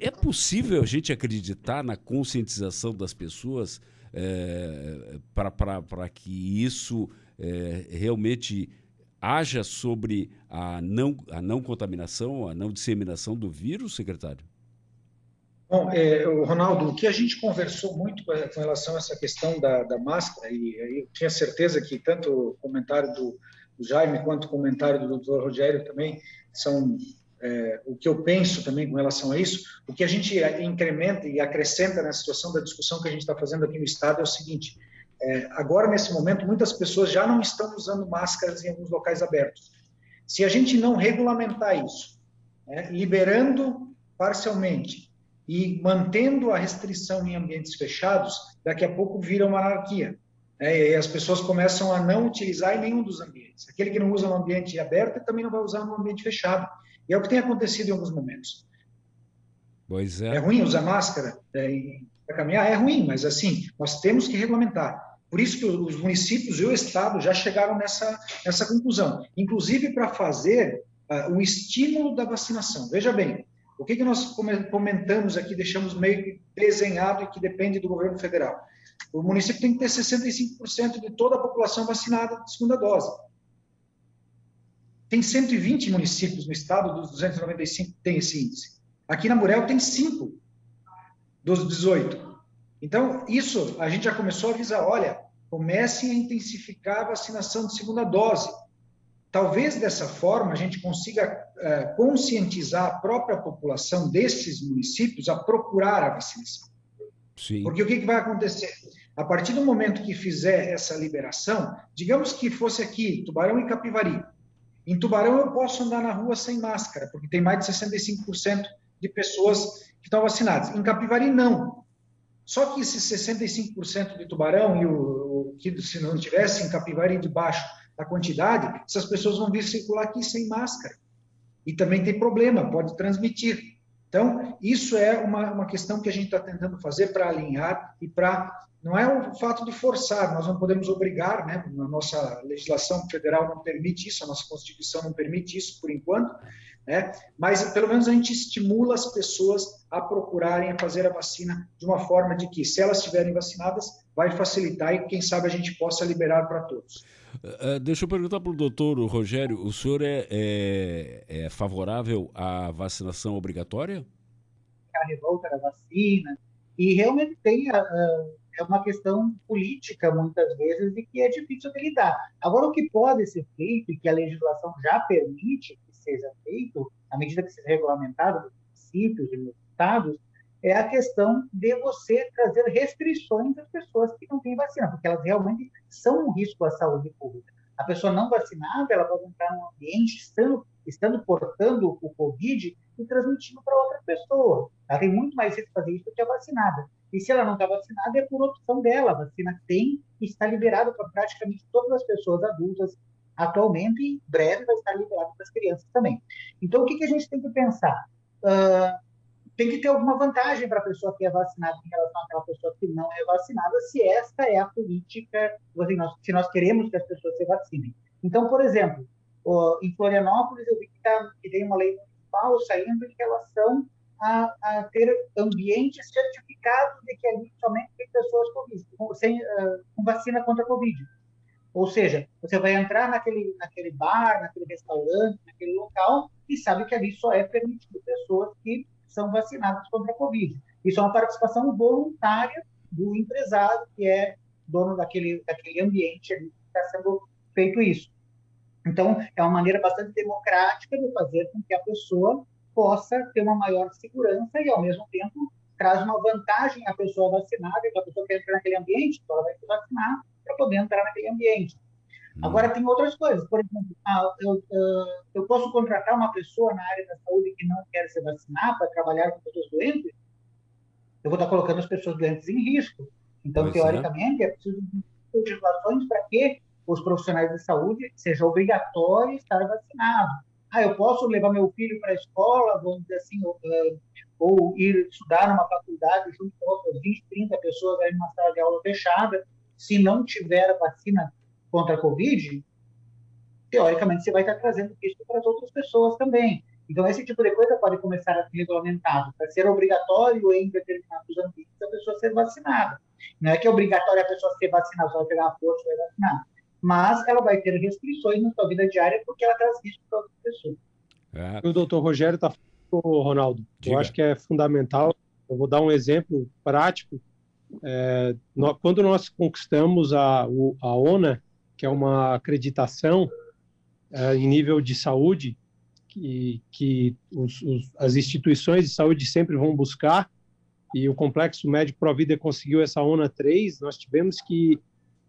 é possível a gente acreditar na conscientização das pessoas é, para que isso é, realmente haja sobre a não, a não contaminação, a não disseminação do vírus, secretário? Bom, é, Ronaldo, o que a gente conversou muito com, relação a essa questão da, da máscara, e eu tinha certeza que tanto o comentário do, do Jaime quanto o comentário do doutor Rogério também são é, o que eu penso também com relação a isso, o que a gente incrementa e acrescenta na situação da discussão que a gente está fazendo aqui no Estado é o seguinte: é, agora, nesse momento, muitas pessoas já não estão usando máscaras em alguns locais abertos. Se a gente não regulamentar isso, né, liberando parcialmente e mantendo a restrição em ambientes fechados, daqui a pouco vira uma anarquia. Né, e as pessoas começam a não utilizar em nenhum dos ambientes. Aquele que não usa no ambiente aberto também não vai usar no ambiente fechado. E é o que tem acontecido em alguns momentos. Pois é. É ruim usar máscara é, para caminhar? É ruim, mas assim, nós temos que regulamentar. Por isso que os municípios e o Estado já chegaram nessa, nessa conclusão, inclusive para fazer uh, o estímulo da vacinação. Veja bem, o que, que nós comentamos aqui, deixamos meio desenhado e que depende do governo federal. O município tem que ter 65% de toda a população vacinada de segunda dose. Tem 120 municípios no estado dos 295 que tem esse índice. Aqui na Murel tem 5 dos 18. Então, isso a gente já começou a avisar: olha, comecem a intensificar a vacinação de segunda dose. Talvez dessa forma a gente consiga uh, conscientizar a própria população desses municípios a procurar a vacinação. Sim. Porque o que, que vai acontecer? A partir do momento que fizer essa liberação, digamos que fosse aqui, Tubarão e Capivari. Em Tubarão eu posso andar na rua sem máscara, porque tem mais de 65% de pessoas que estão vacinadas. Em Capivari, não. Só que esses 65% de tubarão e o, o, que se não tivesse em Capivari debaixo da quantidade, essas pessoas vão vir circular aqui sem máscara. E também tem problema, pode transmitir. Então, isso é uma, uma questão que a gente está tentando fazer para alinhar e para. Não é o fato de forçar, nós não podemos obrigar, né? A nossa legislação federal não permite isso, a nossa Constituição não permite isso por enquanto, né? Mas pelo menos a gente estimula as pessoas a procurarem a fazer a vacina de uma forma de que, se elas estiverem vacinadas, vai facilitar e quem sabe a gente possa liberar para todos. Uh, deixa eu perguntar para o doutor Rogério, o senhor é, é, é, favorável à vacinação obrigatória? A revolta da vacina, e realmente tem a, a, é uma questão política, muitas vezes, e que é difícil de lidar. Agora, o que pode ser feito, e que a legislação já permite, seja feito, à medida que seja regulamentado municípios e estados, é a questão de você trazer restrições às pessoas que não têm vacina, porque elas realmente são um risco à saúde pública. A pessoa não vacinada, ela pode entrar num ambiente estando, estando portando o Covid e transmitindo para outra pessoa. Ela tem muito mais risco de fazer isso do que a vacinada. E se ela não está vacinada, é por opção dela. A vacina tem e está liberada para praticamente todas as pessoas adultas atualmente e em breve vai estar liberado para as crianças também. Então, o que, que a gente tem que pensar? Uh, tem que ter alguma vantagem para a pessoa que é vacinada em relação àquela pessoa que não é vacinada, se esta é a política, se nós queremos que as pessoas se vacinem. Então, por exemplo, em Florianópolis, eu vi que, tá, que tem uma lei municipal saindo em relação a, a, ter ambientes certificados de que ali somente tem pessoas com, sem, uh, com vacina contra a Covid. Ou seja, você vai entrar naquele, naquele bar, naquele restaurante, naquele local e sabe que ali só é permitido pessoas que são vacinadas contra a Covid. Isso é uma participação voluntária do empresário que é dono daquele, daquele ambiente ali que está sendo feito isso. Então, é uma maneira bastante democrática de fazer com que a pessoa possa ter uma maior segurança e, ao mesmo tempo, traz uma vantagem à pessoa vacinada, e a pessoa que entra naquele ambiente, então ela vai se vacinar, para poder entrar naquele ambiente. Hum. Agora, tem outras coisas. Por exemplo, ah, eu, eu posso contratar uma pessoa na área da saúde que não quer se vacinar para trabalhar com pessoas doentes? Eu vou estar colocando as pessoas doentes em risco. Então, pois é. teoricamente, é, é preciso de legislações para que os profissionais de saúde seja obrigatório estar vacinado. Ah, eu posso levar meu filho para a escola, vamos dizer assim, ou, ou ir estudar numa faculdade junto com outras 20, 30 pessoas em uma sala de aula fechada se não tiver a vacina contra a Covid, teoricamente você vai estar trazendo risco para as outras pessoas também. Então, esse tipo de coisa pode começar a ser regulamentado, para ser obrigatório em determinados ambientes a pessoa ser vacinada. Não é que é obrigatório a pessoa ser vacinada, só pegar a força e vacinar. Mas ela vai ter restrições na sua vida diária porque ela traz risco para outras pessoas. É. O doutor Rogério está falando, Ronaldo, Diga. eu acho que é fundamental. Eu vou dar um exemplo prático. É, quando nós conquistamos a, a ONA, que é uma acreditação é, em nível de saúde, que, que os, os, as instituições de saúde sempre vão buscar, e o Complexo Médico Provida conseguiu essa ONA 3, nós tivemos que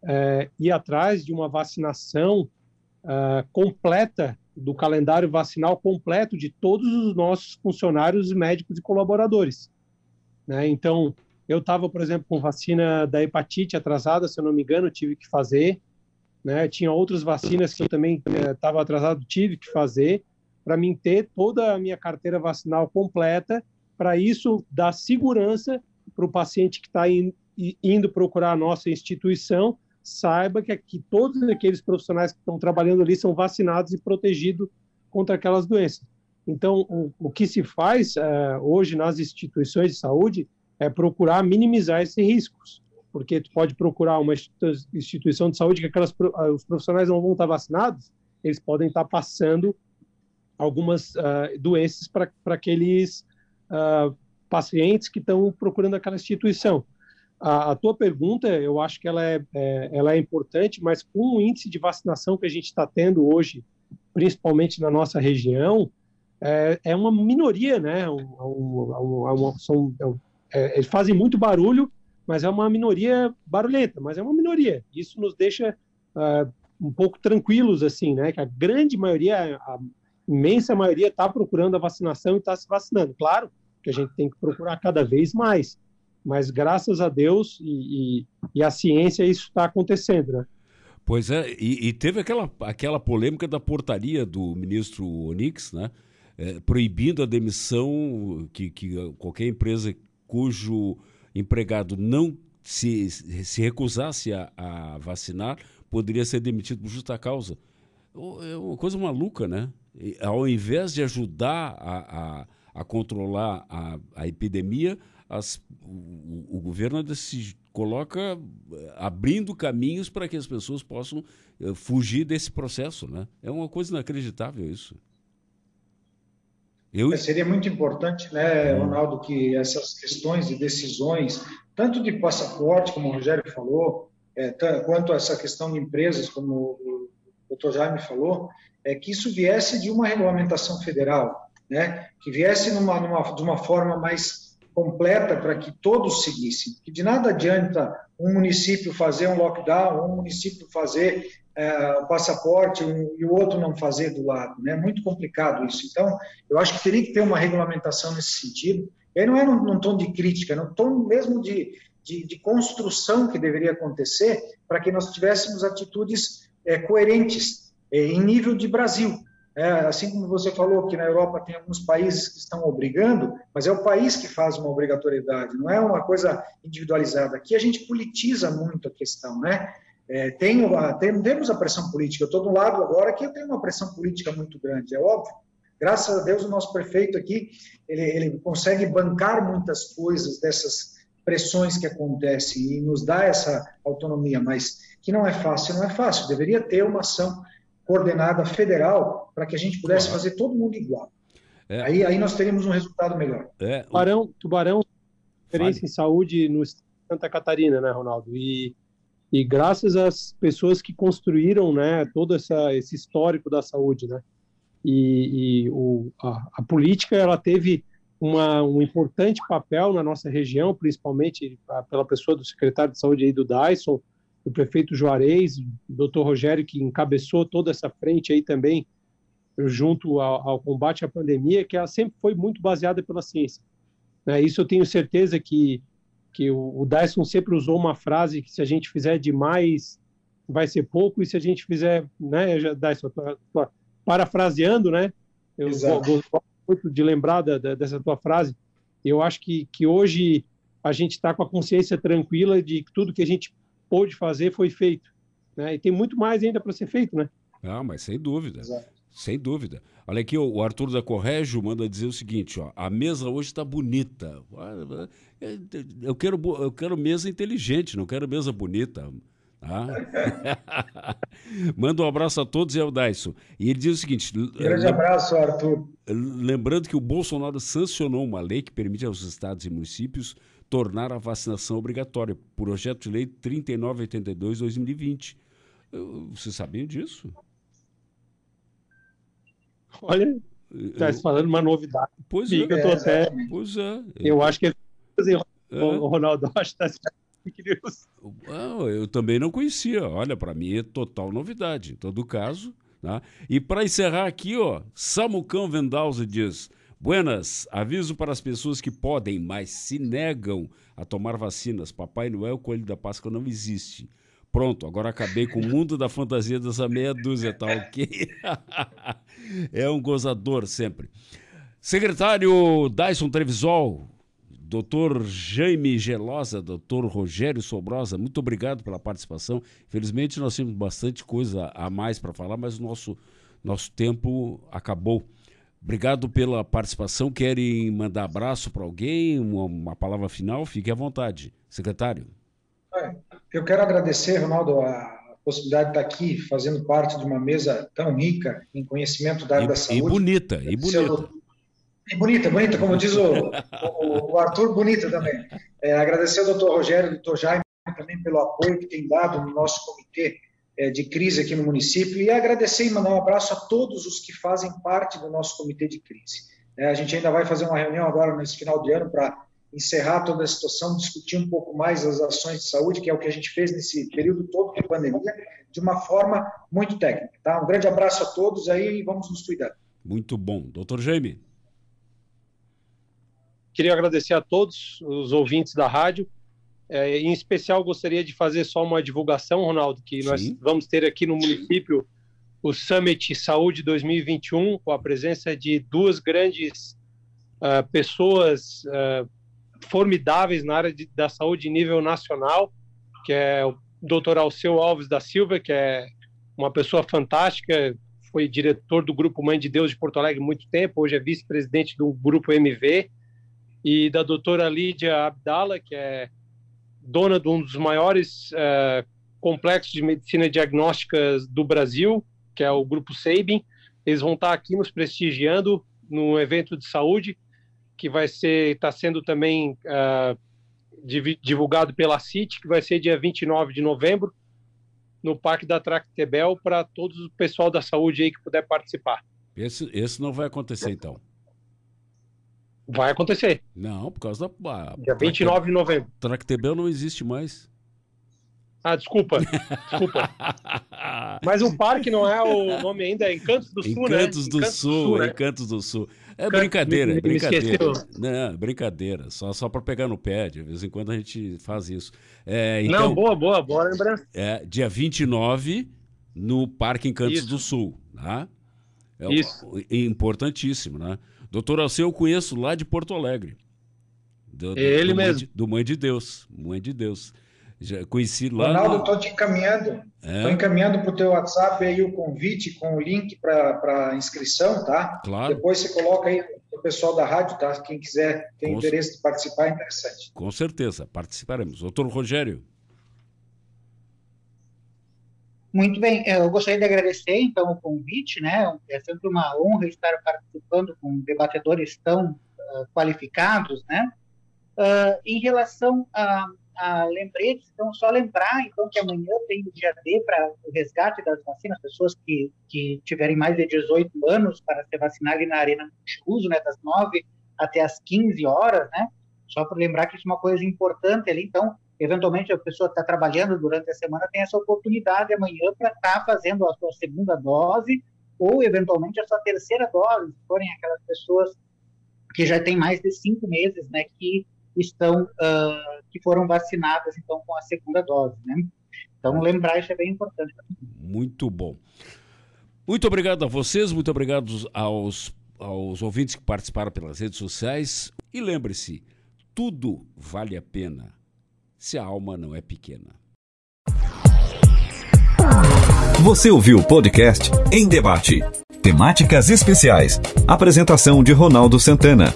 é, ir atrás de uma vacinação é, completa, do calendário vacinal completo de todos os nossos funcionários, médicos e colaboradores. Né? Então, eu estava, por exemplo, com vacina da hepatite atrasada, se eu não me engano, tive que fazer. Né? Tinha outras vacinas que eu também estava é, atrasado, tive que fazer para mim ter toda a minha carteira vacinal completa, para isso dar segurança para o paciente que está in, indo procurar a nossa instituição, saiba que, que todos aqueles profissionais que estão trabalhando ali são vacinados e protegidos contra aquelas doenças. Então, o, o que se faz uh, hoje nas instituições de saúde é procurar minimizar esses riscos, porque tu pode procurar uma instituição de saúde que aquelas, os profissionais não vão estar vacinados, eles podem estar passando algumas uh, doenças para aqueles uh, pacientes que estão procurando aquela instituição. A, a, tua pergunta, eu acho que ela é, é, ela é importante, mas com o índice de vacinação que a gente está tendo hoje, principalmente na nossa região, é, é uma minoria, né? Um, um, um, são, é, eles fazem muito barulho, mas é uma minoria barulhenta, mas é uma minoria. Isso nos deixa uh, um pouco tranquilos, assim, né? Que a grande maioria, a imensa maioria está procurando a vacinação e está se vacinando. Claro que a gente tem que procurar cada vez mais, mas graças a Deus e, e, e a ciência isso está acontecendo, né? Pois é, e, e, teve aquela, aquela polêmica da portaria do ministro Onix, né? É, proibindo a demissão que, que qualquer empresa cujo empregado não se, se recusasse a, a vacinar poderia ser demitido por justa causa. É uma coisa maluca, né? ao invés de ajudar a, a, a controlar a, a epidemia, as, o, o, governo se coloca eh, abrindo caminhos para que as pessoas possam uh, fugir desse processo. Né? É uma coisa inacreditável isso. Eu... É, seria muito importante, né, hum. Ronaldo, que essas questões de decisões, tanto de passaporte, como o Rogério falou, é, quanto essa questão de empresas, como o doutor Jaime falou, é que isso viesse de uma regulamentação federal, né? que viesse numa, numa, de uma forma mais completa para que todos seguissem. Que de nada adianta um município fazer um lockdown, um município fazer é, o passaporte um, e o outro não fazer do lado. É né? muito complicado isso. Então, eu acho que teria que ter uma regulamentação nesse sentido. E aí não é num, num tom de crítica, é num tom mesmo de, de, de construção que deveria acontecer para que nós tivéssemos atitudes é, coerentes é, em nível de Brasil. É, assim como você falou que na Europa tem alguns países que estão obrigando, mas é o país que faz uma obrigatoriedade, não é uma coisa individualizada. Aqui a gente politiza muito a questão, né? É, tem, tem, temos a pressão política. Eu estou do lado agora que eu tenho uma pressão política muito grande, é óbvio. Graças a Deus o nosso prefeito aqui ele, ele consegue bancar muitas coisas dessas pressões que acontecem e nos dá essa autonomia, mas que não é fácil, não é fácil. Deveria ter uma ação coordenada federal para que a gente pudesse fazer todo mundo igual. É. Aí, aí nós teríamos um resultado melhor. É. Tubarão, Tubarão, experiência em saúde no Santa Catarina, né, Ronaldo? E, e graças às pessoas que construíram, né, todo essa, esse histórico da saúde, né? E, e o, a, a, política ela teve uma, um importante papel na nossa região, principalmente pela pessoa do secretário de saúde aí do Dyson, do prefeito Juarez, doutor Rogério, que encabeçou toda essa frente aí também, junto ao, ao, combate à pandemia, que ela sempre foi muito baseada pela ciência. Né? Isso eu tenho certeza que, que o, o Dyson sempre usou uma frase que se a gente fizer demais, vai ser pouco, e se a gente fizer, né, já, Dyson, tô, tô parafraseando, né, eu gosto muito de lembrar da, da, dessa tua frase, eu acho que, que hoje a gente está com a consciência tranquila de que tudo que a gente pôde fazer foi feito. Né? E tem muito mais ainda para ser feito, né? Ah, mas sem dúvida. Exato. Sem dúvida. Olha aqui, o Arthur da Corrégio manda dizer o seguinte: ó, a mesa hoje está bonita. Eu quero, eu quero mesa inteligente, não quero mesa bonita. Tá? Manda um abraço a todos e ao Dyson. E ele diz o seguinte: grande abraço, Arthur. Lembrando que o Bolsonaro sancionou uma lei que permite aos estados e municípios tornar a vacinação obrigatória, projeto de lei 3982-2020. Você sabia disso? Olha, está falando uma novidade. Pois é. Eu tô até, pois é. Eu acho que é. o Ronaldo acho que está eu também não conhecia. Olha, para mim é total novidade. Em todo caso. Né? E para encerrar aqui, ó, Samucão Vendalze diz: Buenas, aviso para as pessoas que podem, mas se negam a tomar vacinas. Papai Noel, Coelho da Páscoa não existe. Pronto, agora acabei com o mundo da fantasia dessa meia dúzia, tá ok? é um gozador sempre. Secretário Dyson Trevisol, doutor Jaime Gelosa, doutor Rogério Sobrosa, muito obrigado pela participação. Infelizmente nós temos bastante coisa a mais para falar, mas o nosso, nosso tempo acabou. Obrigado pela participação. Querem mandar abraço para alguém? Uma, uma palavra final? Fique à vontade. Secretário. Eu quero agradecer, Ronaldo, a possibilidade de estar aqui fazendo parte de uma mesa tão rica em conhecimento da área e, da saúde. E bonita, e bonita. E bonita, bonita, como diz o, o, o Arthur, bonita também. É, agradecer ao doutor Rogério e ao doutor Jaime também pelo apoio que tem dado no nosso comitê é, de crise aqui no município e agradecer e mandar um abraço a todos os que fazem parte do nosso comitê de crise. É, a gente ainda vai fazer uma reunião agora nesse final de ano para encerrar toda a situação, discutir um pouco mais as ações de saúde, que é o que a gente fez nesse período todo de pandemia, de uma forma muito técnica. Tá? Um grande abraço a todos aí e vamos nos cuidar. Muito bom. Doutor Jaime. Queria agradecer a todos os ouvintes da rádio. É, em especial, gostaria de fazer só uma divulgação, Ronaldo, que Sim. nós vamos ter aqui no município o Summit Saúde 2021, com a presença de duas grandes uh, pessoas uh, formidáveis na área de, da saúde em nível nacional, que é o Dr. Alceu Alves da Silva, que é uma pessoa fantástica, foi diretor do Grupo Mãe de Deus de Porto Alegre muito tempo, hoje é vice-presidente do Grupo MV, e da doutora Lídia Abdala, que é dona de um dos maiores uh, complexos de medicina diagnóstica do Brasil, que é o Grupo Sabin. Eles vão estar aqui nos prestigiando no evento de saúde que vai ser está sendo também uh, divulgado pela CIT, que vai ser dia 29 de novembro no Parque da Tractebel para todo o pessoal da saúde aí que puder participar. Esse, esse não vai acontecer então. Vai acontecer. Não, por causa da. Dia 29 de novembro. Tractebel não existe mais. Ah, desculpa. Desculpa. Mas o parque não é o nome ainda, é Encantos do Sul, Encantos né? Do Encantos Sul, do Sul, né? Encantos do Sul. É brincadeira, é brincadeira. Não, brincadeira. Só, só para pegar no pé, de vez em quando a gente faz isso. É, então, não, boa, boa, boa lembrança. É, dia 29, no Parque Encantos isso. do Sul. Tá? É, isso. Importantíssimo, né? Doutor Alceu eu conheço lá de Porto Alegre. Do, do, Ele do mesmo. Mãe de, do Mãe de Deus. Mãe de Deus. Já conheci lá. Ronaldo, estou no... te encaminhando. Estou é? encaminhando para o teu WhatsApp aí o convite com o link para inscrição, tá? Claro. Depois você coloca aí o pessoal da rádio, tá? Quem quiser, tem com interesse de participar, é interessante. Com certeza, participaremos. Doutor Rogério. Muito bem, eu gostaria de agradecer então o convite, né? É sempre uma honra estar participando com debatedores tão uh, qualificados, né? Uh, em relação a a lembretes, então só lembrar então que amanhã tem o dia D para o resgate das vacinas, pessoas que, que tiverem mais de 18 anos para ser vacinarem na arena multiuso, né, das 9 até as 15 horas, né, só para lembrar que isso é uma coisa importante ali, então, eventualmente a pessoa está trabalhando durante a semana, tem essa oportunidade amanhã para estar tá fazendo a sua segunda dose ou eventualmente a sua terceira dose, se forem aquelas pessoas que já têm mais de cinco meses, né, que estão uh, que foram vacinadas então com a segunda dose, né? Então lembrar isso é bem importante. Muito bom. Muito obrigado a vocês, muito obrigado aos aos ouvintes que participaram pelas redes sociais e lembre-se, tudo vale a pena se a alma não é pequena. Você ouviu o podcast Em Debate. Temáticas especiais. Apresentação de Ronaldo Santana.